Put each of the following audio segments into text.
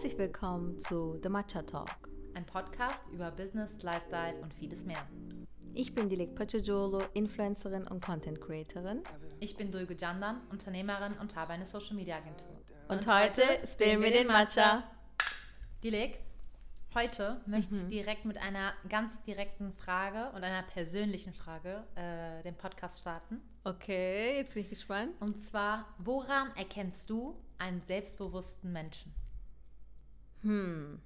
Herzlich willkommen zu The Matcha Talk. Ein Podcast über Business, Lifestyle und vieles mehr. Ich bin Dilek Pachajolo, Influencerin und Content Creatorin. Ich bin Dulgu Jandan, Unternehmerin und habe eine Social Media Agentur. Und, und heute spillen wir den Matcha. Dilek, heute möchte mhm. ich direkt mit einer ganz direkten Frage und einer persönlichen Frage äh, den Podcast starten. Okay, jetzt bin ich gespannt. Und zwar, woran erkennst du einen selbstbewussten Menschen? Hm.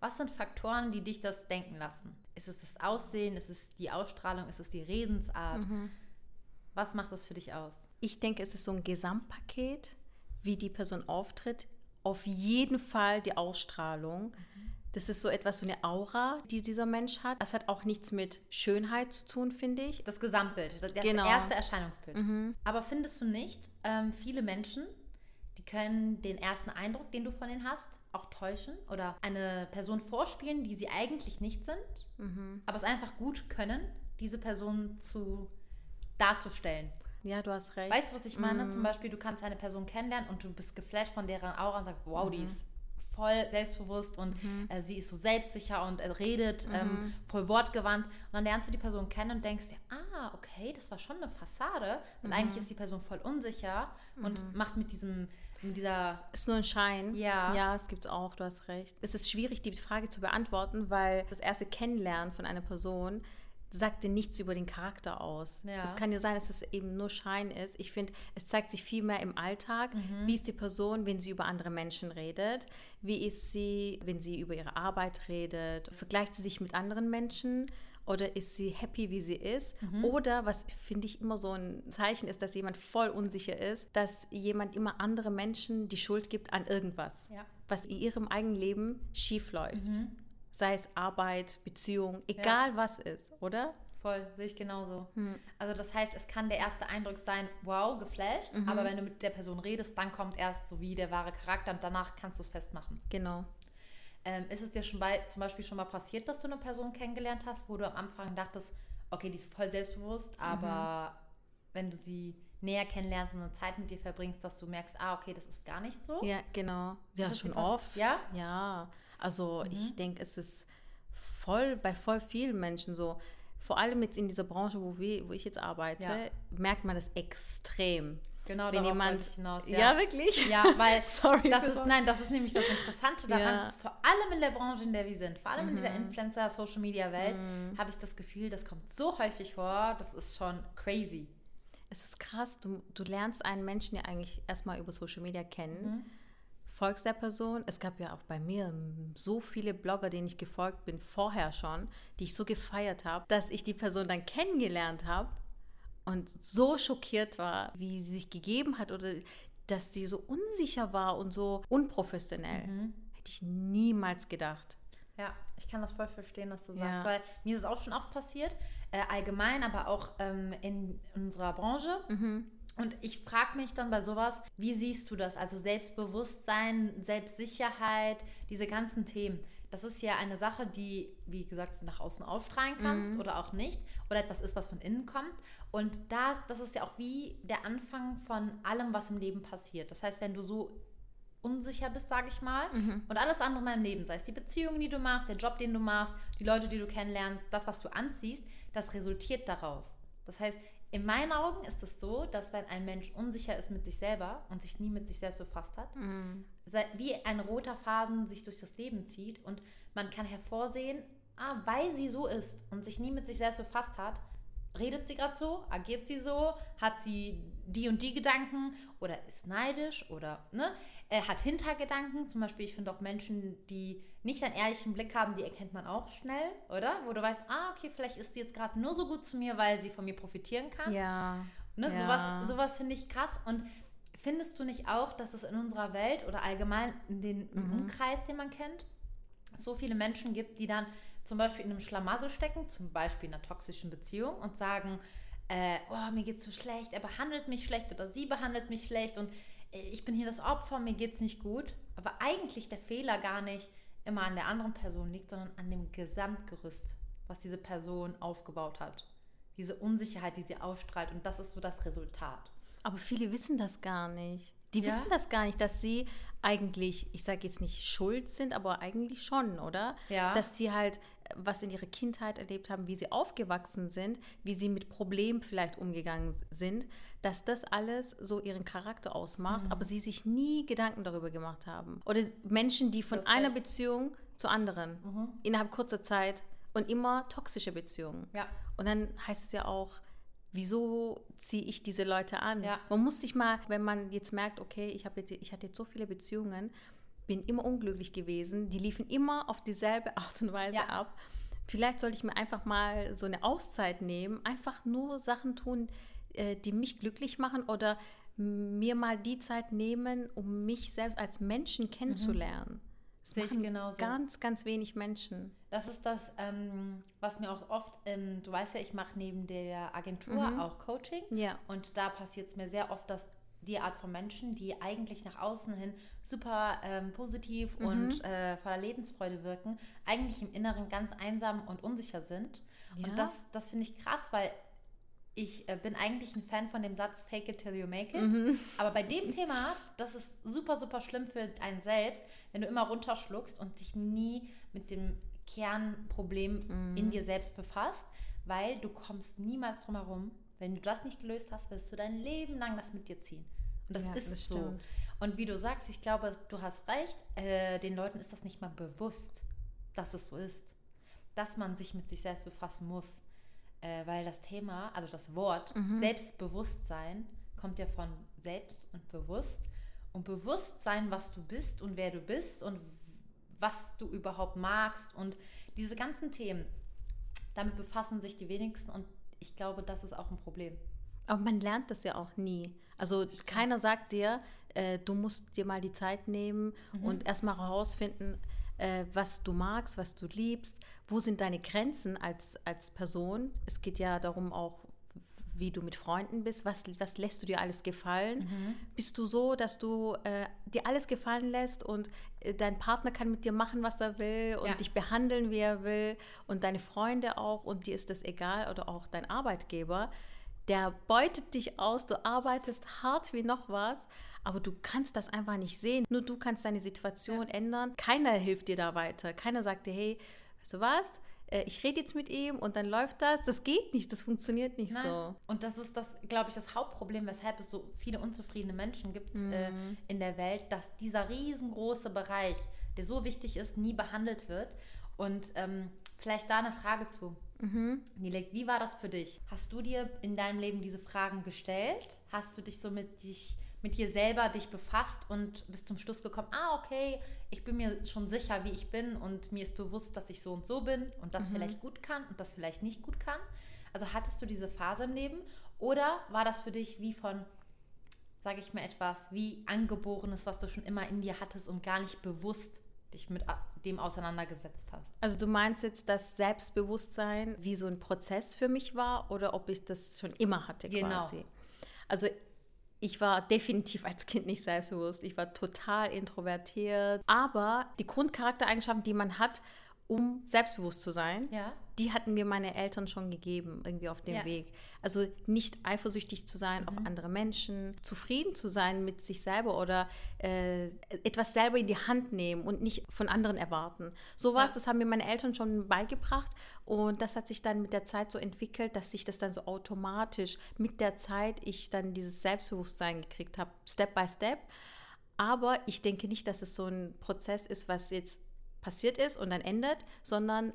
Was sind Faktoren, die dich das denken lassen? Ist es das Aussehen? Ist es die Ausstrahlung? Ist es die Redensart? Mhm. Was macht das für dich aus? Ich denke, es ist so ein Gesamtpaket, wie die Person auftritt. Auf jeden Fall die Ausstrahlung. Mhm. Das ist so etwas, so eine Aura, die dieser Mensch hat. Das hat auch nichts mit Schönheit zu tun, finde ich. Das Gesamtbild, das, genau. erste Erscheinungsbild. Mhm. Aber findest du nicht, ähm, viele Menschen, können den ersten Eindruck, den du von ihnen hast, auch täuschen oder eine Person vorspielen, die sie eigentlich nicht sind, mhm. aber es einfach gut können, diese Person zu darzustellen. Ja, du hast recht. Weißt du, was ich meine? Mhm. Zum Beispiel, du kannst eine Person kennenlernen und du bist geflasht von deren Aura und sagst, wow, mhm. die ist voll selbstbewusst und mhm. äh, sie ist so selbstsicher und äh, redet ähm, mhm. voll wortgewandt. Und dann lernst du die Person kennen und denkst dir, ah, okay, das war schon eine Fassade. Und mhm. eigentlich ist die Person voll unsicher und mhm. macht mit diesem mit dieser. Ist nur ein Schein. Ja. Ja, es gibt es auch, du hast recht. Es ist schwierig, die Frage zu beantworten, weil das erste Kennenlernen von einer Person sagt dir nichts über den Charakter aus. Ja. Es kann ja sein, dass es eben nur Schein ist. Ich finde, es zeigt sich viel mehr im Alltag. Mhm. Wie ist die Person, wenn sie über andere Menschen redet? Wie ist sie, wenn sie über ihre Arbeit redet? Vergleicht sie sich mit anderen Menschen? Oder ist sie happy, wie sie ist? Mhm. Oder, was finde ich immer so ein Zeichen ist, dass jemand voll unsicher ist, dass jemand immer andere Menschen die Schuld gibt an irgendwas, ja. was in ihrem eigenen Leben schief läuft. Mhm sei es Arbeit, Beziehung, egal ja. was ist, oder? Voll, sehe ich genauso. Hm. Also das heißt, es kann der erste Eindruck sein, wow, geflasht, mhm. aber wenn du mit der Person redest, dann kommt erst so wie der wahre Charakter und danach kannst du es festmachen. Genau. Ähm, ist es dir schon bei, zum Beispiel schon mal passiert, dass du eine Person kennengelernt hast, wo du am Anfang dachtest, okay, die ist voll selbstbewusst, aber mhm. wenn du sie näher kennenlernst und eine Zeit mit dir verbringst, dass du merkst, ah, okay, das ist gar nicht so? Ja, genau. Ja, schon oft. Ja? Ja. Also mhm. ich denke, es ist voll bei voll vielen Menschen so. Vor allem jetzt in dieser Branche, wo, wir, wo ich jetzt arbeite, ja. merkt man das extrem. Genau, wenn jemand hinaus, ja. ja. wirklich, ja, weil Sorry, das ist nein, das ist nämlich das Interessante daran. Ja. Vor allem in der Branche, in der wir sind, vor allem mhm. in dieser mhm. Influencer Social Media Welt, mhm. habe ich das Gefühl, das kommt so häufig vor, das ist schon crazy. Es ist krass, du, du lernst einen Menschen ja eigentlich erstmal über Social Media kennen. Mhm folgst der Person. Es gab ja auch bei mir so viele Blogger, denen ich gefolgt bin, vorher schon, die ich so gefeiert habe, dass ich die Person dann kennengelernt habe und so schockiert war, wie sie sich gegeben hat oder dass sie so unsicher war und so unprofessionell. Mhm. Hätte ich niemals gedacht. Ja, ich kann das voll verstehen, was du sagst, ja. weil mir ist es auch schon oft passiert, äh, allgemein, aber auch ähm, in unserer Branche. Mhm und ich frage mich dann bei sowas, wie siehst du das? Also Selbstbewusstsein, Selbstsicherheit, diese ganzen Themen. Das ist ja eine Sache, die, wie gesagt, nach außen ausstrahlen kannst mhm. oder auch nicht. Oder etwas ist, was von innen kommt. Und das, das ist ja auch wie der Anfang von allem, was im Leben passiert. Das heißt, wenn du so unsicher bist, sage ich mal, mhm. und alles andere in deinem Leben, sei es die Beziehungen, die du machst, der Job, den du machst, die Leute, die du kennenlernst, das, was du anziehst, das resultiert daraus. Das heißt, in meinen Augen ist es so, dass wenn ein Mensch unsicher ist mit sich selber und sich nie mit sich selbst befasst hat, mhm. wie ein roter Faden sich durch das Leben zieht und man kann hervorsehen, ah, weil sie so ist und sich nie mit sich selbst befasst hat, redet sie gerade so, agiert sie so, hat sie die und die Gedanken oder ist neidisch oder ne, äh, hat Hintergedanken. Zum Beispiel, ich finde auch Menschen, die nicht einen ehrlichen Blick haben, die erkennt man auch schnell, oder? Wo du weißt, ah, okay, vielleicht ist sie jetzt gerade nur so gut zu mir, weil sie von mir profitieren kann. Ja. Ne, ja. Sowas, sowas finde ich krass. Und findest du nicht auch, dass es in unserer Welt oder allgemein in den mhm. Umkreis, den man kennt, so viele Menschen gibt, die dann zum Beispiel in einem Schlamassel stecken, zum Beispiel in einer toxischen Beziehung und sagen, äh, oh, mir geht's so schlecht, er behandelt mich schlecht oder sie behandelt mich schlecht und ich bin hier das Opfer, mir geht's nicht gut. Aber eigentlich der Fehler gar nicht immer an der anderen Person liegt, sondern an dem Gesamtgerüst, was diese Person aufgebaut hat. Diese Unsicherheit, die sie ausstrahlt und das ist so das Resultat. Aber viele wissen das gar nicht. Die ja? wissen das gar nicht, dass sie eigentlich, ich sage jetzt nicht schuld sind, aber eigentlich schon, oder? Ja. Dass sie halt was in ihrer Kindheit erlebt haben, wie sie aufgewachsen sind, wie sie mit Problemen vielleicht umgegangen sind, dass das alles so ihren Charakter ausmacht, mhm. aber sie sich nie Gedanken darüber gemacht haben. Oder Menschen, die von einer recht. Beziehung zur anderen mhm. innerhalb kurzer Zeit und immer toxische Beziehungen. Ja. Und dann heißt es ja auch, wieso ziehe ich diese Leute an? Ja. Man muss sich mal, wenn man jetzt merkt, okay, ich, jetzt, ich hatte jetzt so viele Beziehungen, bin immer unglücklich gewesen, die liefen immer auf dieselbe Art und Weise ja. ab. Vielleicht sollte ich mir einfach mal so eine Auszeit nehmen, einfach nur Sachen tun, äh, die mich glücklich machen oder mir mal die Zeit nehmen, um mich selbst als Menschen kennenzulernen. Mhm. Das Sehe ich genauso. Ganz, ganz wenig Menschen. Das ist das, ähm, was mir auch oft, ähm, du weißt ja, ich mache neben der Agentur mhm. auch Coaching. Ja. Und da passiert es mir sehr oft, dass die Art von Menschen, die eigentlich nach außen hin super ähm, positiv mhm. und äh, voller Lebensfreude wirken, eigentlich im Inneren ganz einsam und unsicher sind. Ja. Und das, das finde ich krass, weil ich äh, bin eigentlich ein Fan von dem Satz Fake it till you make it. Mhm. Aber bei dem Thema, das ist super, super schlimm für einen selbst, wenn du immer runterschluckst und dich nie mit dem Kernproblem mhm. in dir selbst befasst, weil du kommst niemals drum herum. Wenn du das nicht gelöst hast, wirst du dein Leben lang das mit dir ziehen. Und das ja, ist das so. Und wie du sagst, ich glaube, du hast recht, äh, den Leuten ist das nicht mal bewusst, dass es so ist. Dass man sich mit sich selbst befassen muss äh, weil das Thema, also das Wort mhm. Selbstbewusstsein kommt ja von selbst und bewusst. Und Bewusstsein, was du bist und wer du bist und was du überhaupt magst und diese ganzen Themen, damit befassen sich die wenigsten und ich glaube, das ist auch ein Problem. Aber man lernt das ja auch nie. Also keiner sagt dir, äh, du musst dir mal die Zeit nehmen mhm. und erstmal herausfinden, äh, was du magst, was du liebst, wo sind deine Grenzen als, als Person. Es geht ja darum auch, wie du mit Freunden bist, was, was lässt du dir alles gefallen? Mhm. Bist du so, dass du äh, dir alles gefallen lässt und äh, dein Partner kann mit dir machen, was er will und ja. dich behandeln, wie er will und deine Freunde auch und dir ist das egal oder auch dein Arbeitgeber, der beutet dich aus, du arbeitest hart wie noch was aber du kannst das einfach nicht sehen. Nur du kannst deine Situation ja. ändern. Keiner hilft dir da weiter. Keiner sagt dir, hey, weißt du was? Äh, ich rede jetzt mit ihm und dann läuft das. Das geht nicht, das funktioniert nicht Nein. so. Und das ist das, glaube ich, das Hauptproblem, weshalb es so viele unzufriedene Menschen gibt mhm. äh, in der Welt, dass dieser riesengroße Bereich, der so wichtig ist, nie behandelt wird. Und ähm, vielleicht da eine Frage zu. Mhm. Nilek, wie war das für dich? Hast du dir in deinem Leben diese Fragen gestellt? Hast du dich so mit dich mit dir selber dich befasst und bist zum Schluss gekommen, ah, okay, ich bin mir schon sicher, wie ich bin und mir ist bewusst, dass ich so und so bin und das mhm. vielleicht gut kann und das vielleicht nicht gut kann. Also hattest du diese Phase im Leben oder war das für dich wie von, sage ich mal etwas, wie angeborenes, was du schon immer in dir hattest und gar nicht bewusst dich mit dem auseinandergesetzt hast. Also du meinst jetzt, dass Selbstbewusstsein wie so ein Prozess für mich war oder ob ich das schon immer hatte genau. quasi? Also ich war definitiv als Kind nicht selbstbewusst. Ich war total introvertiert. Aber die Grundcharaktereigenschaften, die man hat, um selbstbewusst zu sein, ja. die hatten mir meine Eltern schon gegeben, irgendwie auf dem ja. Weg. Also nicht eifersüchtig zu sein mhm. auf andere Menschen, zufrieden zu sein mit sich selber oder äh, etwas selber in die Hand nehmen und nicht von anderen erwarten. So was, ja. das haben mir meine Eltern schon beigebracht und das hat sich dann mit der Zeit so entwickelt, dass sich das dann so automatisch mit der Zeit ich dann dieses Selbstbewusstsein gekriegt habe, Step by Step. Aber ich denke nicht, dass es so ein Prozess ist, was jetzt passiert ist und dann endet, sondern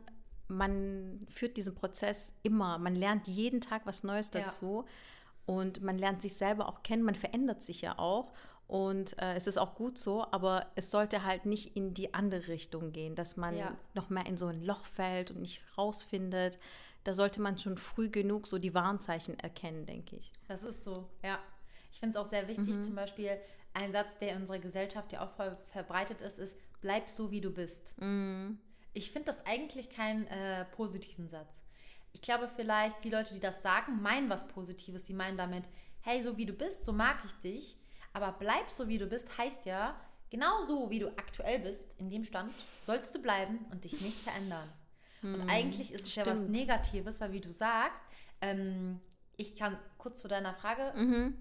man führt diesen Prozess immer. Man lernt jeden Tag was Neues dazu ja. und man lernt sich selber auch kennen. Man verändert sich ja auch. Und äh, es ist auch gut so, aber es sollte halt nicht in die andere Richtung gehen, dass man ja. noch mehr in so ein Loch fällt und nicht rausfindet. Da sollte man schon früh genug so die Warnzeichen erkennen, denke ich. Das ist so, ja. Ich finde es auch sehr wichtig, mhm. zum Beispiel ein Satz, der in unserer Gesellschaft ja auch voll verbreitet ist, ist, bleib so, wie du bist. Mhm. Ich finde das eigentlich keinen äh, positiven Satz. Ich glaube vielleicht, die Leute, die das sagen, meinen was Positives. Sie meinen damit, hey, so wie du bist, so mag ich dich. Aber bleib so, wie du bist, heißt ja, genau so, wie du aktuell bist, in dem Stand, sollst du bleiben und dich nicht verändern. Mhm. Und eigentlich ist es Stimmt. ja was Negatives, weil wie du sagst, ähm, ich kann kurz zu deiner Frage, mhm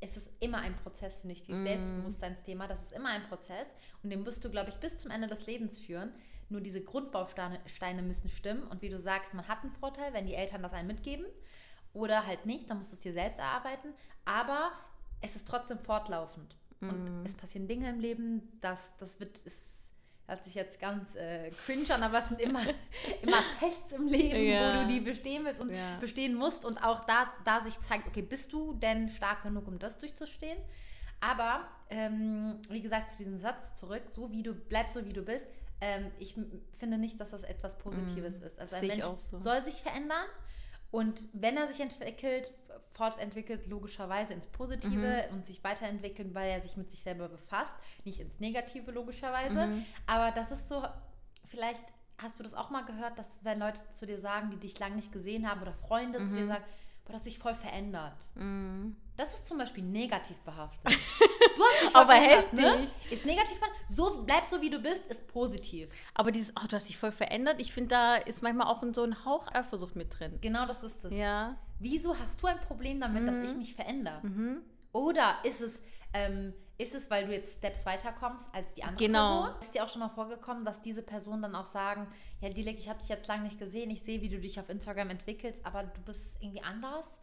es ist immer ein Prozess, finde ich, dieses mm. Selbstbewusstseinsthema. Das ist immer ein Prozess und den wirst du, glaube ich, bis zum Ende des Lebens führen. Nur diese Grundbausteine müssen stimmen und wie du sagst, man hat einen Vorteil, wenn die Eltern das einem mitgeben oder halt nicht, dann musst du es dir selbst erarbeiten. Aber es ist trotzdem fortlaufend. Mm. Und es passieren Dinge im Leben, das, das wird, ist hört sich jetzt ganz äh, cringe an, aber es sind immer, immer Tests im Leben, ja. wo du die bestehen willst und ja. bestehen musst und auch da, da sich zeigt, okay, bist du denn stark genug, um das durchzustehen? Aber ähm, wie gesagt, zu diesem Satz zurück, so wie du bleibst, so wie du bist, ähm, ich finde nicht, dass das etwas Positives mm, ist. Also ein Mensch so. soll sich verändern und wenn er sich entwickelt, fortentwickelt, logischerweise ins Positive mhm. und sich weiterentwickeln, weil er sich mit sich selber befasst, nicht ins Negative, logischerweise. Mhm. Aber das ist so, vielleicht hast du das auch mal gehört, dass wenn Leute zu dir sagen, die dich lange nicht gesehen haben oder Freunde mhm. zu dir mhm. sagen, boah, das hat sich voll verändert. Mhm. Das ist zum Beispiel negativ behaftet. Du hast dich Aber heftig. Ne? Ist negativ. So, bleib so, wie du bist, ist positiv. Aber dieses, oh, du hast dich voll verändert, ich finde, da ist manchmal auch so ein Hauch Eifersucht mit drin. Genau das ist es. Ja. Wieso hast du ein Problem damit, mhm. dass ich mich verändere? Mhm. Oder ist es, ähm, ist es, weil du jetzt Steps weiterkommst als die andere genau. Person? Ist dir auch schon mal vorgekommen, dass diese Personen dann auch sagen, ja, Dilek, ich habe dich jetzt lange nicht gesehen, ich sehe, wie du dich auf Instagram entwickelst, aber du bist irgendwie anders?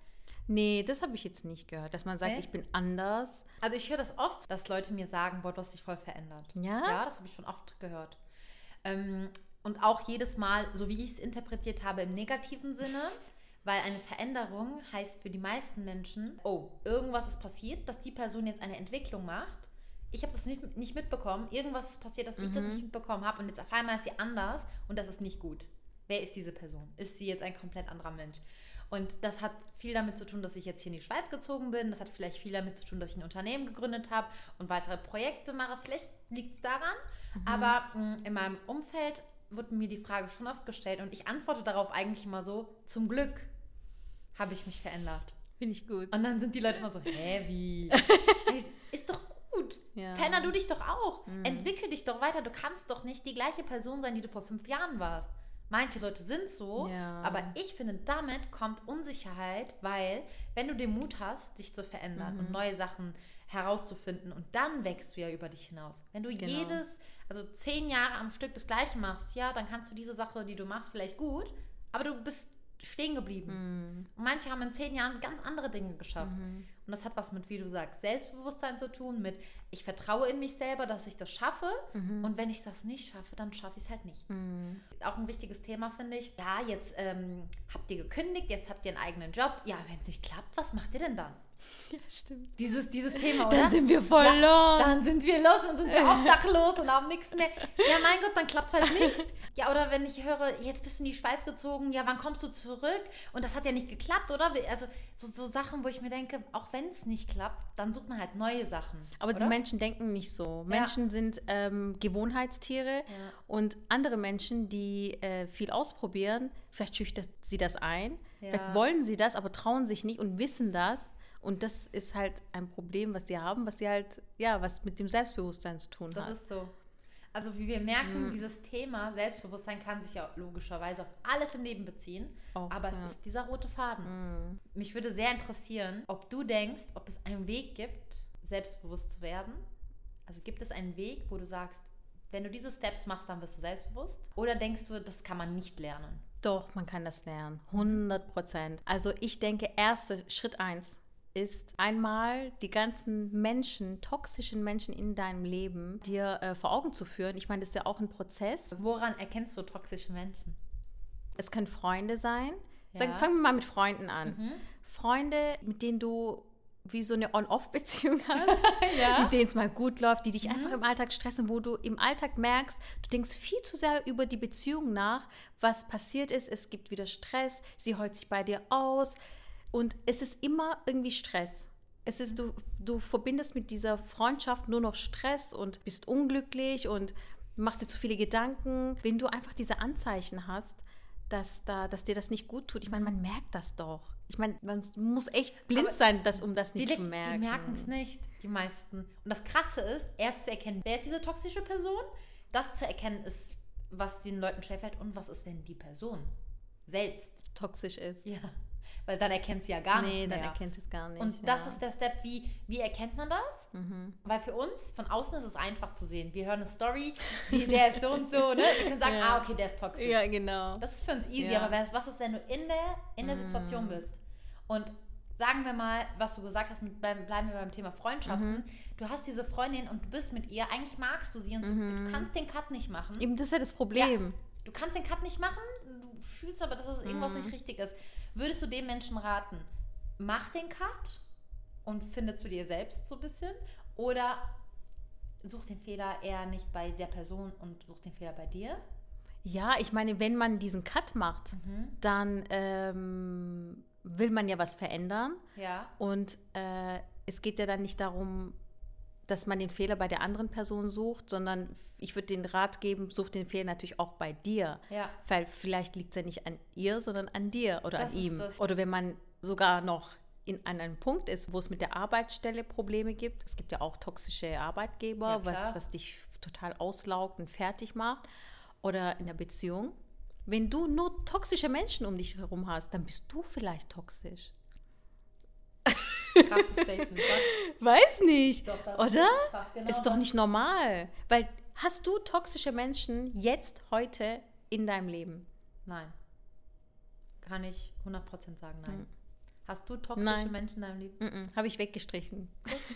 Nee, das habe ich jetzt nicht gehört, dass man sagt, nee? ich bin anders. Also ich höre das oft, dass Leute mir sagen, boah, du hast dich voll verändert. Ja? Ja, das habe ich schon oft gehört. Ähm, und auch jedes Mal, so wie ich es interpretiert habe, im negativen Sinne, weil eine Veränderung heißt für die meisten Menschen, oh, irgendwas ist passiert, dass die Person jetzt eine Entwicklung macht. Ich habe das nicht, nicht mitbekommen. Irgendwas ist passiert, dass mhm. ich das mhm. nicht mitbekommen habe. Und jetzt auf einmal ist sie anders und das ist nicht gut. Wer ist diese Person? Ist sie jetzt ein komplett anderer Mensch? Und das hat viel damit zu tun, dass ich jetzt hier in die Schweiz gezogen bin. Das hat vielleicht viel damit zu tun, dass ich ein Unternehmen gegründet habe und weitere Projekte mache. Vielleicht liegt es daran. Mhm. Aber mh, mm, in meinem Umfeld wird mir die Frage schon oft gestellt und ich antworte darauf eigentlich immer so, zum Glück habe ich mich verändert. Finde ich gut. Und dann sind die Leute immer so, hä, wie? ist doch gut. Ja. Veränder du dich doch auch. Mhm. Entwickel dich doch weiter. Du kannst doch nicht die gleiche Person sein, die du vor fünf Jahren warst. Manche Leute sind so, ja. aber ich finde, damit kommt Unsicherheit, weil wenn du den Mut hast, dich zu verändern mhm. und neue Sachen herauszufinden und dann wächst du ja über dich hinaus. Wenn du genau. jedes, also zehn Jahre am Stück das Gleiche machst, ja, dann kannst du diese Sache, die du machst, vielleicht gut, aber du bist stehen geblieben. Mhm. Und manche haben in zehn Jahren ganz andere Dinge geschafft. Mhm. Und das hat was mit, wie du sagst, Selbstbewusstsein zu tun, mit ich vertraue in mich selber, dass ich das schaffe. Mhm. Und wenn ich das nicht schaffe, dann schaffe ich es halt nicht. Mhm. Auch ein wichtiges Thema, finde ich. Ja, jetzt ähm, habt ihr gekündigt, jetzt habt ihr einen eigenen Job. Ja, wenn es nicht klappt, was macht ihr denn dann? Ja, stimmt. Dieses, dieses Thema, oder? Dann sind wir voll ja, los. Dann sind wir los, dann sind wir obdachlos und haben nichts mehr. Ja, mein Gott, dann klappt es halt nicht. Ja, oder wenn ich höre, jetzt bist du in die Schweiz gezogen, ja, wann kommst du zurück? Und das hat ja nicht geklappt, oder? Also so, so Sachen, wo ich mir denke, auch wenn es nicht klappt, dann sucht man halt neue Sachen. Aber oder? die Menschen denken nicht so. Menschen ja. sind ähm, Gewohnheitstiere und andere Menschen, die äh, viel ausprobieren, vielleicht schüchtert sie das ein, vielleicht wollen sie das, aber trauen sich nicht und wissen das und das ist halt ein Problem, was sie haben, was sie halt, ja, was mit dem Selbstbewusstsein zu tun das hat. Das ist so. Also wie wir merken, mhm. dieses Thema Selbstbewusstsein kann sich ja logischerweise auf alles im Leben beziehen. Auch, aber ja. es ist dieser rote Faden. Mhm. Mich würde sehr interessieren, ob du denkst, ob es einen Weg gibt, selbstbewusst zu werden. Also gibt es einen Weg, wo du sagst, wenn du diese Steps machst, dann wirst du selbstbewusst? Oder denkst du, das kann man nicht lernen? Doch, man kann das lernen. 100 Prozent. Also ich denke, erster Schritt eins, ist einmal die ganzen Menschen, toxischen Menschen in deinem Leben dir äh, vor Augen zu führen. Ich meine, das ist ja auch ein Prozess. Woran erkennst du toxische Menschen? Es können Freunde sein. Ja. Sagen, fangen wir mal mit Freunden an. Mhm. Freunde, mit denen du wie so eine On-Off-Beziehung hast, ja. mit denen es mal gut läuft, die dich mhm. einfach im Alltag stressen, wo du im Alltag merkst, du denkst viel zu sehr über die Beziehung nach, was passiert ist, es gibt wieder Stress, sie heult sich bei dir aus, und es ist immer irgendwie Stress. Es ist, du, du verbindest mit dieser Freundschaft nur noch Stress und bist unglücklich und machst dir zu viele Gedanken. Wenn du einfach diese Anzeichen hast, dass, da, dass dir das nicht gut tut, ich meine, man merkt das doch. Ich meine, man muss echt blind Aber sein, das, um das nicht die, zu merken. Die merken es nicht, die meisten. Und das Krasse ist, erst zu erkennen, wer ist diese toxische Person, das zu erkennen ist, was den Leuten schwerfällt und was ist, wenn die Person selbst toxisch ist. Ja. Weil dann erkennt sie ja gar nee, nicht. Nee, dann erkennt sie es gar nicht. Und das ist der Step, wie, wie erkennt man das? Mhm. Weil für uns, von außen ist es einfach zu sehen. Wir hören eine Story, die, der ist so und so, ne? Wir können sagen, ja. ah, okay, der ist toxisch. Ja, genau. Das ist für uns easy, ja. aber was ist, wenn du in der, in der mhm. Situation bist? Und sagen wir mal, was du gesagt hast, mit, beim, bleiben wir beim Thema Freundschaften. Mhm. Du hast diese Freundin und du bist mit ihr, eigentlich magst du sie und mhm. du kannst den Cut nicht machen. Eben, das ist ja das Problem. Ja, du kannst den Cut nicht machen, fühlst aber, dass es irgendwas mhm. nicht richtig ist. Würdest du dem Menschen raten, mach den Cut und finde zu dir selbst so ein bisschen oder such den Fehler eher nicht bei der Person und such den Fehler bei dir? Ja, ich meine, wenn man diesen Cut macht, mhm. dann ähm, will man ja was verändern. Ja. Und äh, es geht ja dann nicht darum, dass man den Fehler bei der anderen Person sucht, sondern ich würde den Rat geben, such den Fehler natürlich auch bei dir. Ja. Weil vielleicht liegt es ja nicht an ihr, sondern an dir oder das an ihm. Oder wenn man sogar noch in einem Punkt ist, wo es mit der Arbeitsstelle Probleme gibt. Es gibt ja auch toxische Arbeitgeber, ja, was, was dich total auslaugt und fertig macht. Oder in der Beziehung. Wenn du nur toxische Menschen um dich herum hast, dann bist du vielleicht toxisch. Krasses Statement. Weiß nicht, doch, oder? Ist, genau ist doch nicht normal. Weil hast du toxische Menschen jetzt, heute in deinem Leben? Nein. Kann ich 100% sagen, nein. Hm. Hast du toxische nein. Menschen in deinem Leben? Mm -mm, Habe ich weggestrichen.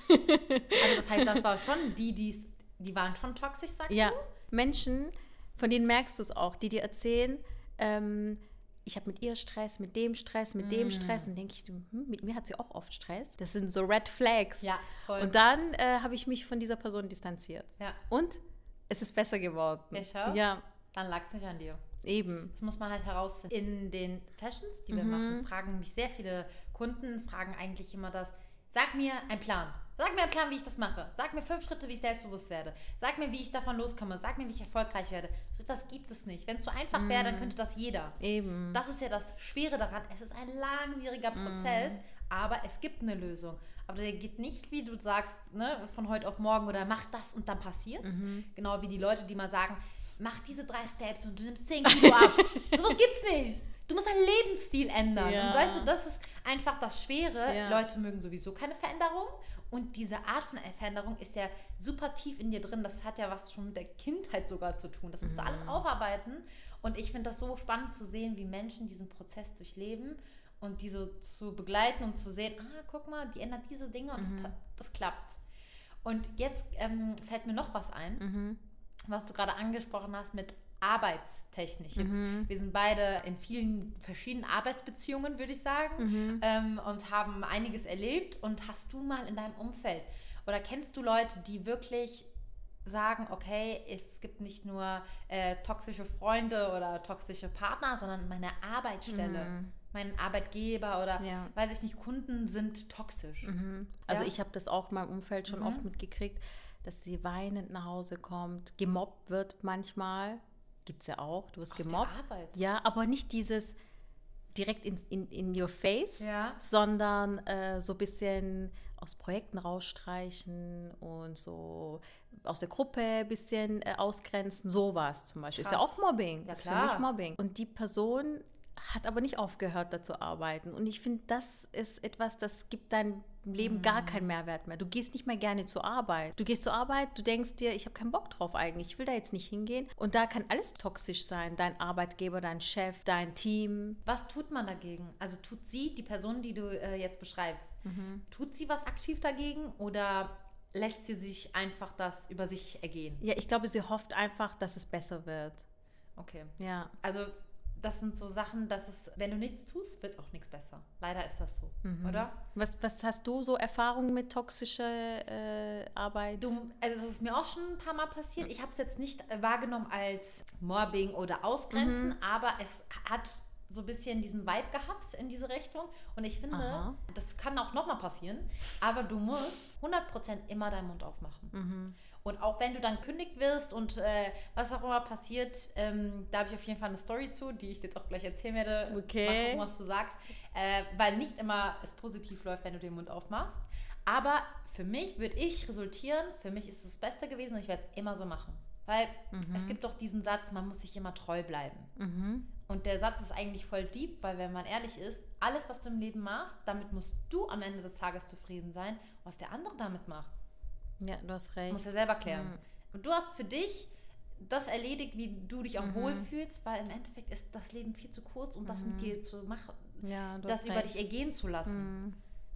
also das heißt, das war schon die, die's, die waren schon toxisch, sagst ja. du? Ja, Menschen, von denen merkst du es auch, die dir erzählen, ähm, ich habe mit ihr Stress, mit dem Stress, mit mm. dem Stress. Und denke ich, hm, mit mir hat sie auch oft Stress. Das sind so Red Flags. Ja, voll. Und dann äh, habe ich mich von dieser Person distanziert. Ja. Und es ist besser geworden. Ja, schau. Ja. Dann lag es nicht an dir. Eben. Das muss man halt herausfinden. In den Sessions, die wir mhm. machen, fragen mich sehr viele Kunden, fragen eigentlich immer das, sag mir einen Plan. Sag mir einen Plan, wie ich das mache. Sag mir fünf Schritte, wie ich selbstbewusst werde. Sag mir, wie ich davon loskomme. Sag mir, wie ich erfolgreich werde. So etwas gibt es nicht. Wenn es so einfach wäre, dann mm. könnte das jeder. Eben. Das ist ja das Schwere daran. Es ist ein langwieriger Prozess, mm. aber es gibt eine Lösung. Aber der geht nicht, wie du sagst, ne, von heute auf morgen oder mach das und dann passiert's. Mhm. Genau wie die Leute, die mal sagen, mach diese drei Steps und du nimmst 10 Kilo ab. Sowas gibt's nicht. Du musst deinen Lebensstil ändern. Ja. Und weißt du, das ist einfach das Schwere. Ja. Leute mögen sowieso keine Veränderung. Und diese Art von Veränderung ist ja super tief in dir drin. Das hat ja was schon mit der Kindheit sogar zu tun. Das musst du alles mhm. aufarbeiten. Und ich finde das so spannend zu sehen, wie Menschen diesen Prozess durchleben und die so zu begleiten und zu sehen, ah, guck mal, die ändert diese Dinge und mhm. das, das, klappt. Und jetzt ähm, fällt mir noch was ein, mhm. was du gerade angesprochen hast mit arbeitstechnisch. Jetzt, mhm. Wir sind beide in vielen verschiedenen Arbeitsbeziehungen, würde ich sagen, mhm. ähm, und haben einiges erlebt. Und hast du mal in deinem Umfeld oder kennst du Leute, die wirklich sagen, okay, es gibt nicht nur äh, toxische Freunde oder toxische Partner, sondern meine Arbeitsstelle, mhm. mein Arbeitgeber oder ja. weiß ich nicht, Kunden sind toxisch. Mhm. Also ja? ich habe das auch in meinem Umfeld schon mhm. oft mitgekriegt, dass sie weinend nach Hause kommt, gemobbt wird manchmal gibt es ja auch. Du wirst gemobbt. Ja, aber nicht dieses direkt in, in, in your face, ja. sondern äh, so ein bisschen aus Projekten rausstreichen und so aus der Gruppe ein bisschen äh, ausgrenzen, sowas zum Beispiel. Krass. Ist ja auch Mobbing. Ja, ist klar. für mich Mobbing. Und die Person hat aber nicht aufgehört, da zu arbeiten. Und ich finde, das ist etwas, das gibt dein Leben mhm. gar keinen Mehrwert mehr. Du gehst nicht mehr gerne zur Arbeit. Du gehst zur Arbeit, du denkst dir, ich habe keinen Bock drauf eigentlich, ich will da jetzt nicht hingehen. Und da kann alles toxisch sein. Dein Arbeitgeber, dein Chef, dein Team. Was tut man dagegen? Also tut sie, die Person, die du äh, jetzt beschreibst, mhm. tut sie was aktiv dagegen oder lässt sie sich einfach das über sich ergehen? Ja, ich glaube, sie hofft einfach, dass es besser wird. Okay. Ja. Also das sind so Sachen, dass es, wenn du nichts tust, wird auch nichts besser. Leider ist das so, mhm. oder? Was, was hast du so Erfahrungen mit toxischer äh, Arbeit? Du, also das ist mir auch schon ein paar Mal passiert. Ich habe es jetzt nicht wahrgenommen als Mobbing oder Ausgrenzen, mhm. aber es hat so ein bisschen diesen Vibe gehabt in diese Richtung. Und ich finde, Aha. das kann auch nochmal passieren, aber du musst 100% immer deinen Mund aufmachen. Mhm. Und auch wenn du dann kündigt wirst und äh, was auch immer passiert, ähm, da habe ich auf jeden Fall eine Story zu, die ich jetzt auch gleich erzählen werde. Okay. Mal gucken, was du sagst. Äh, weil nicht immer es positiv läuft, wenn du den Mund aufmachst. Aber für mich würde ich resultieren, für mich ist es das Beste gewesen und ich werde es immer so machen. Weil mhm. es gibt doch diesen Satz, man muss sich immer treu bleiben. Mhm. Und der Satz ist eigentlich voll deep, weil wenn man ehrlich ist, alles, was du im Leben machst, damit musst du am Ende des Tages zufrieden sein. Was der andere damit macht, ja, du hast recht. Muss ja selber klären. Mhm. Und du hast für dich das erledigt, wie du dich auch mhm. wohlfühlst, weil im Endeffekt ist das Leben viel zu kurz, um mhm. das mit mhm. dir zu machen, ja, das über dich ergehen zu lassen. Mhm.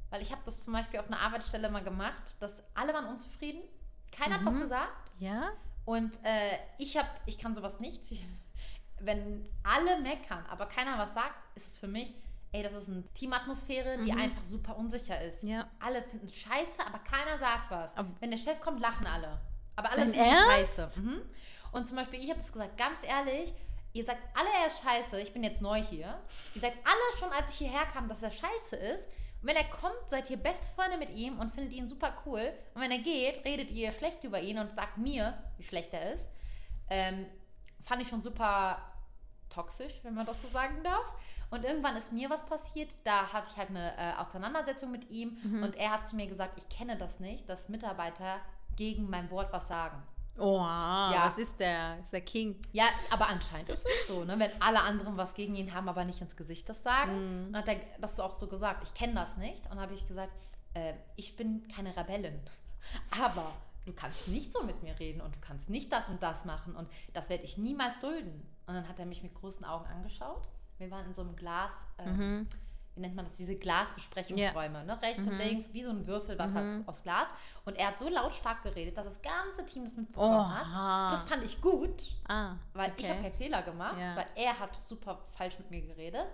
Weil ich habe das zum Beispiel auf einer Arbeitsstelle mal gemacht, dass alle waren unzufrieden, keiner hat was mhm. gesagt. Ja. Und äh, ich habe, ich kann sowas nicht. Ich, wenn alle meckern, aber keiner was sagt, ist es für mich ey, das ist eine Teamatmosphäre, die mhm. einfach super unsicher ist. Ja. Alle finden scheiße, aber keiner sagt was. Aber Wenn der Chef kommt, lachen alle. Aber alle finden Ernst? scheiße. Mhm. Und zum Beispiel, ich habe das gesagt, ganz ehrlich, ihr sagt alle, er ist scheiße. Ich bin jetzt neu hier. Ihr sagt alle schon, als ich hierher kam, dass er scheiße ist. Und wenn er kommt, seid ihr beste Freunde mit ihm und findet ihn super cool. Und wenn er geht, redet ihr schlecht über ihn und sagt mir, wie schlecht er ist. Ähm, fand ich schon super toxisch, wenn man das so sagen darf. Und irgendwann ist mir was passiert, da hatte ich halt eine äh, Auseinandersetzung mit ihm mhm. und er hat zu mir gesagt, ich kenne das nicht, dass Mitarbeiter gegen mein Wort was sagen. Oh, ja. was ist der? Ist der King? Ja, aber anscheinend ist es so, ne? wenn alle anderen was gegen ihn haben, aber nicht ins Gesicht das sagen. Mhm. Dann hat er das auch so gesagt, ich kenne das nicht. Und habe ich gesagt, äh, ich bin keine Rebellin. Aber du kannst nicht so mit mir reden und du kannst nicht das und das machen und das werde ich niemals dulden. Und dann hat er mich mit großen Augen angeschaut wir waren in so einem Glas, ähm, mhm. wie nennt man das, diese Glasbesprechungsräume, yeah. ne? rechts mhm. und links, wie so ein Würfel, was mhm. halt aus Glas. Und er hat so lautstark geredet, dass das ganze Team das mitbekommen oh, hat. Das fand ich gut, ah, weil okay. ich habe keinen Fehler gemacht, ja. weil er hat super falsch mit mir geredet.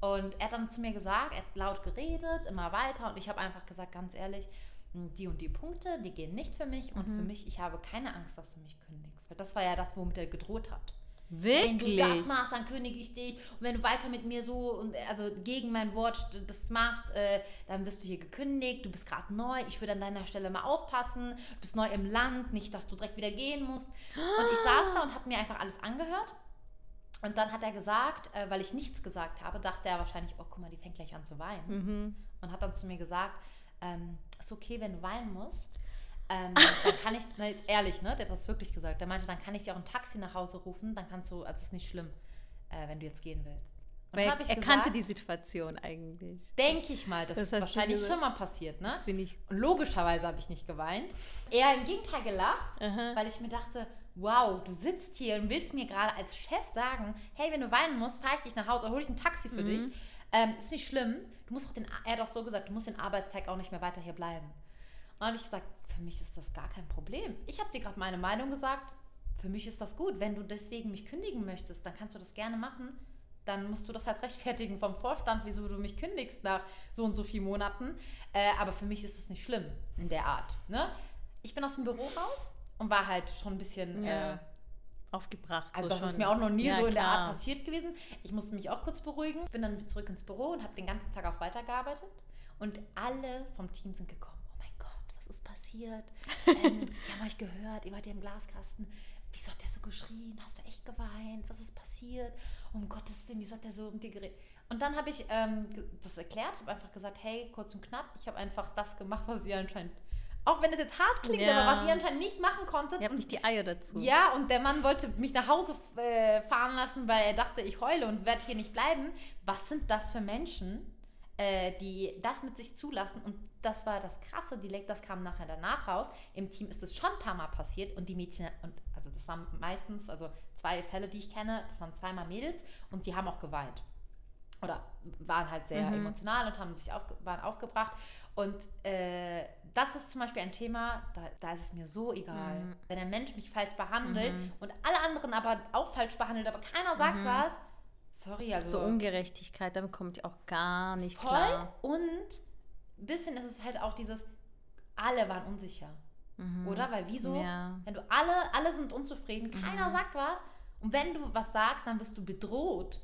Und er hat dann zu mir gesagt, er hat laut geredet, immer weiter. Und ich habe einfach gesagt, ganz ehrlich, hm, die und die Punkte, die gehen nicht für mich. Und für mhm. mich, ich habe keine Angst, dass du mich kündigst. Weil das war ja das, womit er gedroht hat. Wirklich? Wenn du das machst, dann kündige ich dich. Und wenn du weiter mit mir so und also gegen mein Wort das machst, äh, dann wirst du hier gekündigt. Du bist gerade neu. Ich würde an deiner Stelle mal aufpassen. Du bist neu im Land, nicht, dass du direkt wieder gehen musst. Und ich saß da und habe mir einfach alles angehört. Und dann hat er gesagt, äh, weil ich nichts gesagt habe, dachte er wahrscheinlich, oh, guck mal, die fängt gleich an zu weinen. Mhm. Und hat dann zu mir gesagt, ähm, ist okay, wenn du weinen musst. Ähm, dann kann ich, ne, ehrlich, ne, der hat das wirklich gesagt. Der meinte, dann kann ich dir auch ein Taxi nach Hause rufen, dann kannst du, also es ist nicht schlimm, äh, wenn du jetzt gehen willst. Weil er gesagt, kannte die Situation eigentlich. Denke ich mal, das, das ist wahrscheinlich schon mal passiert, ne? Das ich. Und logischerweise habe ich nicht geweint. Eher im Gegenteil gelacht, Aha. weil ich mir dachte, wow, du sitzt hier und willst mir gerade als Chef sagen, hey, wenn du weinen musst, fahre ich dich nach Hause oder hole ich ein Taxi für mhm. dich. Ähm, ist nicht schlimm. Du musst auch den, er hat auch so gesagt, du musst den Arbeitstag auch nicht mehr weiter hier bleiben. Und dann habe ich gesagt, für mich ist das gar kein Problem. Ich habe dir gerade meine Meinung gesagt. Für mich ist das gut. Wenn du deswegen mich kündigen möchtest, dann kannst du das gerne machen. Dann musst du das halt rechtfertigen vom Vorstand, wieso du mich kündigst nach so und so vielen Monaten. Äh, aber für mich ist es nicht schlimm in der Art. Ne? Ich bin aus dem Büro raus und war halt schon ein bisschen ja. äh, aufgebracht. Also so das schon. ist mir auch noch nie ja, so in klar. der Art passiert gewesen. Ich musste mich auch kurz beruhigen. Bin dann zurück ins Büro und habe den ganzen Tag auch weitergearbeitet. Und alle vom Team sind gekommen passiert? ähm, wir haben euch gehört, ihr wart ja im Glaskasten. Wieso hat der so geschrien? Hast du echt geweint? Was ist passiert? Um Gottes Willen, wieso hat der so um dir geredet? Und dann habe ich ähm, das erklärt, habe einfach gesagt, hey, kurz und knapp, ich habe einfach das gemacht, was ihr anscheinend auch wenn es jetzt hart klingt, ja. aber was ihr anscheinend nicht machen konntet. Ihr habt nicht die Eier dazu. Ja, und der Mann wollte mich nach Hause äh, fahren lassen, weil er dachte, ich heule und werde hier nicht bleiben. Was sind das für Menschen, äh, die das mit sich zulassen. Und das war das Krasse, die das kam nachher danach raus. Im Team ist es schon ein paar Mal passiert und die Mädchen, und also das waren meistens, also zwei Fälle, die ich kenne, das waren zweimal Mädels und die haben auch geweint. Oder waren halt sehr mhm. emotional und haben sich auf, waren aufgebracht. Und äh, das ist zum Beispiel ein Thema, da, da ist es mir so egal. Mhm. Wenn ein Mensch mich falsch behandelt mhm. und alle anderen aber auch falsch behandelt, aber keiner sagt mhm. was, Sorry, also. So Ungerechtigkeit, damit kommt ich auch gar nicht voll. klar. Und ein bisschen ist es halt auch dieses, alle waren unsicher. Mhm. Oder? Weil wieso? Ja. Wenn du alle, alle sind unzufrieden, keiner mhm. sagt was. Und wenn du was sagst, dann wirst du bedroht.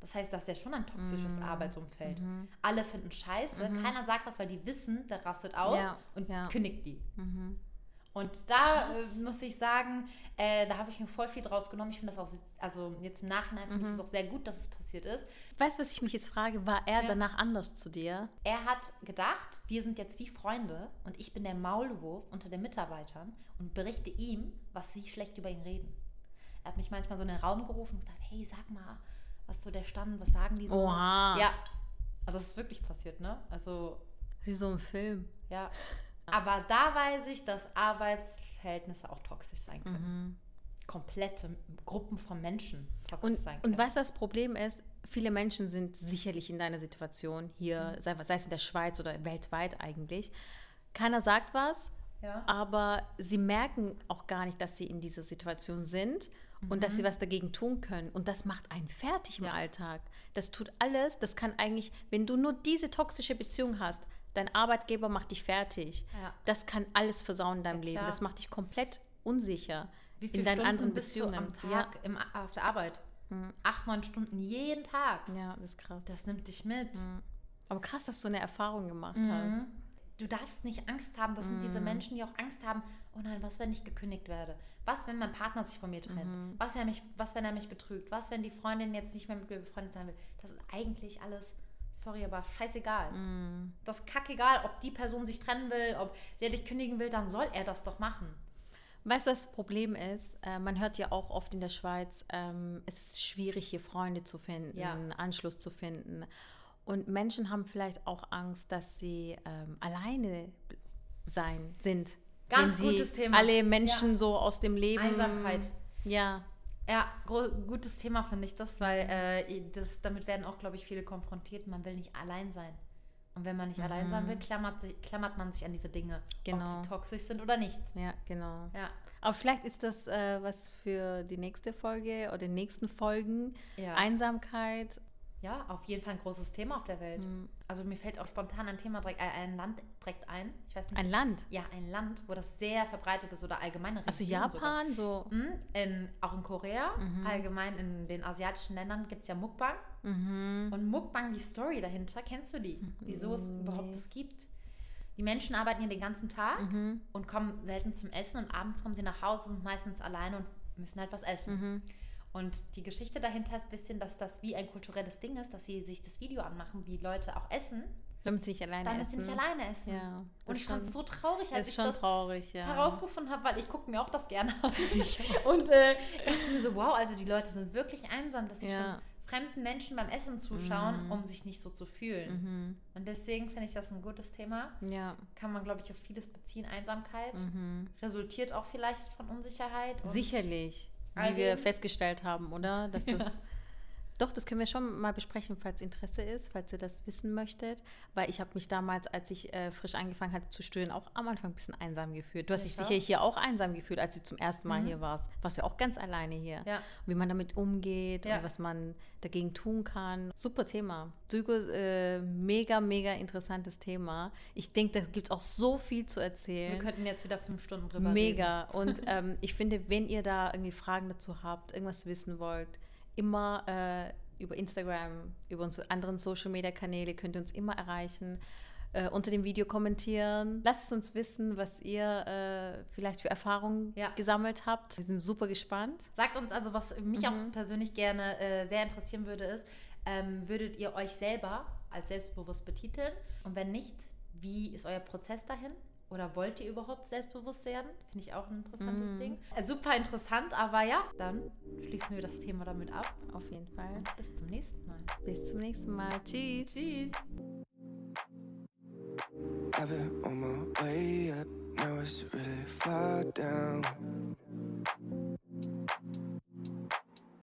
Das heißt, das ist ja schon ein toxisches mhm. Arbeitsumfeld. Mhm. Alle finden scheiße, mhm. keiner sagt was, weil die wissen, der rastet aus ja. und ja. kündigt die. Und da äh, muss ich sagen, äh, da habe ich mir voll viel draus genommen. Ich finde das auch, also jetzt im Nachhinein finde ich es mhm. auch sehr gut, dass es passiert ist. Weißt du, was ich mich jetzt frage? War er ja. danach anders zu dir? Er hat gedacht, wir sind jetzt wie Freunde und ich bin der Maulwurf unter den Mitarbeitern und berichte ihm, was sie schlecht über ihn reden. Er hat mich manchmal so in den Raum gerufen und gesagt, hey, sag mal, Was ist so der Stand? Was sagen die so? Oha. Ja. Also das ist wirklich passiert, ne? Also. Wie so ein Film. Ja. Aber da weiß ich, dass Arbeitsverhältnisse auch toxisch sein können. Mhm. Komplette Gruppen von Menschen toxisch und, sein können. Und weißt du, was das Problem ist? Viele Menschen sind sicherlich in deiner Situation hier, mhm. sei, sei es in der Schweiz oder weltweit eigentlich. Keiner sagt was, ja. aber sie merken auch gar nicht, dass sie in dieser Situation sind und mhm. dass sie mhm. was dagegen tun können. Und das macht einen fertig im ja. Alltag. Das tut alles, das kann eigentlich, wenn du nur diese toxische Beziehung hast, dein Arbeitgeber macht dich fertig. Ja. Das kann alles versauen in deinem ja, Leben. Das macht dich komplett unsicher Wie viele in deinen Stunden anderen Beziehungen. Bist du am Tag im, auf der Arbeit? Mhm. Acht, neun Stunden jeden Tag. Ja, das ist krass. Das nimmt dich mit. Mhm. Aber krass, dass du eine Erfahrung gemacht mhm. hast. Du darfst nicht Angst haben. Das sind diese mhm. Menschen, die auch Angst haben. Oh nein, was, wenn ich gekündigt werde? Was, wenn mein Partner sich von mir trennt? Mhm. Was, er mich, was, wenn er mich betrügt? Was, wenn die Freundin jetzt nicht mehr mit mir befreundet sein will? Das ist eigentlich alles sorry, aber scheißegal. Mm. Das ist kackegal, ob die Person sich trennen will, ob der dich kündigen will, dann soll er das doch machen. Weißt du, was das Problem ist? Äh, man hört ja auch oft in der Schweiz, ähm, es ist schwierig, hier Freunde zu finden, ja. Anschluss zu finden. Und Menschen haben vielleicht auch Angst, dass sie ähm, alleine sein sind. Ganz gutes Thema. Alle Menschen ja. so aus dem Leben. Einsamkeit. Ja. Ja, gutes Thema finde ich das, weil äh, das, damit werden auch, glaube ich, viele konfrontiert. Man will nicht allein sein. Und wenn man nicht mhm. allein sein will, klammert, sich, klammert man sich an diese Dinge, genau. ob sie toxisch sind oder nicht. Ja, genau. Ja. Aber vielleicht ist das äh, was für die nächste Folge oder die nächsten Folgen. Ja. Einsamkeit ja, auf jeden Fall ein großes Thema auf der Welt. Mhm. Also mir fällt auch spontan ein Thema direkt, äh, ein Land direkt ein. Ich weiß nicht. Ein Land? Ja, ein Land, wo das sehr verbreitet ist oder allgemeine Also Japan sogar. so? Mhm. In, auch in Korea, mhm. allgemein in den asiatischen Ländern gibt es ja Mukbang. Mhm. Und Mukbang, die Story dahinter, kennst du die? Wieso es überhaupt das gibt? Die Menschen arbeiten hier den ganzen Tag mhm. und kommen selten zum Essen und abends kommen sie nach Hause, sind meistens alleine und müssen halt was essen. Und die Geschichte dahinter ist ein bisschen, dass das wie ein kulturelles Ding ist, dass sie sich das Video anmachen, wie Leute auch essen. Damit sie nicht alleine damit essen. Damit sie nicht alleine essen. Ja, und ich fand es so traurig, als ich das traurig, ja. herausgefunden habe, weil ich gucke mir auch das gerne an. und äh, dachte mir so, wow, also die Leute sind wirklich einsam, dass sie ja. schon fremden Menschen beim Essen zuschauen, mhm. um sich nicht so zu fühlen. Mhm. Und deswegen finde ich das ein gutes Thema. Ja. Kann man, glaube ich, auf vieles beziehen. Einsamkeit mhm. resultiert auch vielleicht von Unsicherheit. Sicherlich wie wir festgestellt haben, oder? Dass das Doch, das können wir schon mal besprechen, falls Interesse ist, falls ihr das wissen möchtet. Weil ich habe mich damals, als ich äh, frisch angefangen hatte zu studieren, auch am Anfang ein bisschen einsam gefühlt. Du hast dich sicher hier auch einsam gefühlt, als du zum ersten Mal mhm. hier warst. Warst ja auch ganz alleine hier. Ja. Wie man damit umgeht ja. und was man dagegen tun kann. Super Thema. Psycho, äh, mega, mega interessantes Thema. Ich denke, da gibt es auch so viel zu erzählen. Wir könnten jetzt wieder fünf Stunden drüber mega. reden. Mega. Und ähm, ich finde, wenn ihr da irgendwie Fragen dazu habt, irgendwas wissen wollt, immer äh, über Instagram, über unsere anderen Social Media Kanäle könnt ihr uns immer erreichen. Äh, unter dem Video kommentieren. Lasst es uns wissen, was ihr äh, vielleicht für Erfahrungen ja. gesammelt habt. Wir sind super gespannt. Sagt uns also, was mich mhm. auch persönlich gerne äh, sehr interessieren würde, ist, ähm, würdet ihr euch selber als selbstbewusst betiteln? Und wenn nicht, wie ist euer Prozess dahin? Oder wollt ihr überhaupt selbstbewusst werden? Finde ich auch ein interessantes mm. Ding. Äh, super interessant, aber ja, dann schließen wir das Thema damit ab. Auf jeden Fall. Und bis zum nächsten Mal. Bis zum nächsten Mal. Tschüss. Tschüss. I've been on my way up, now it's really far down.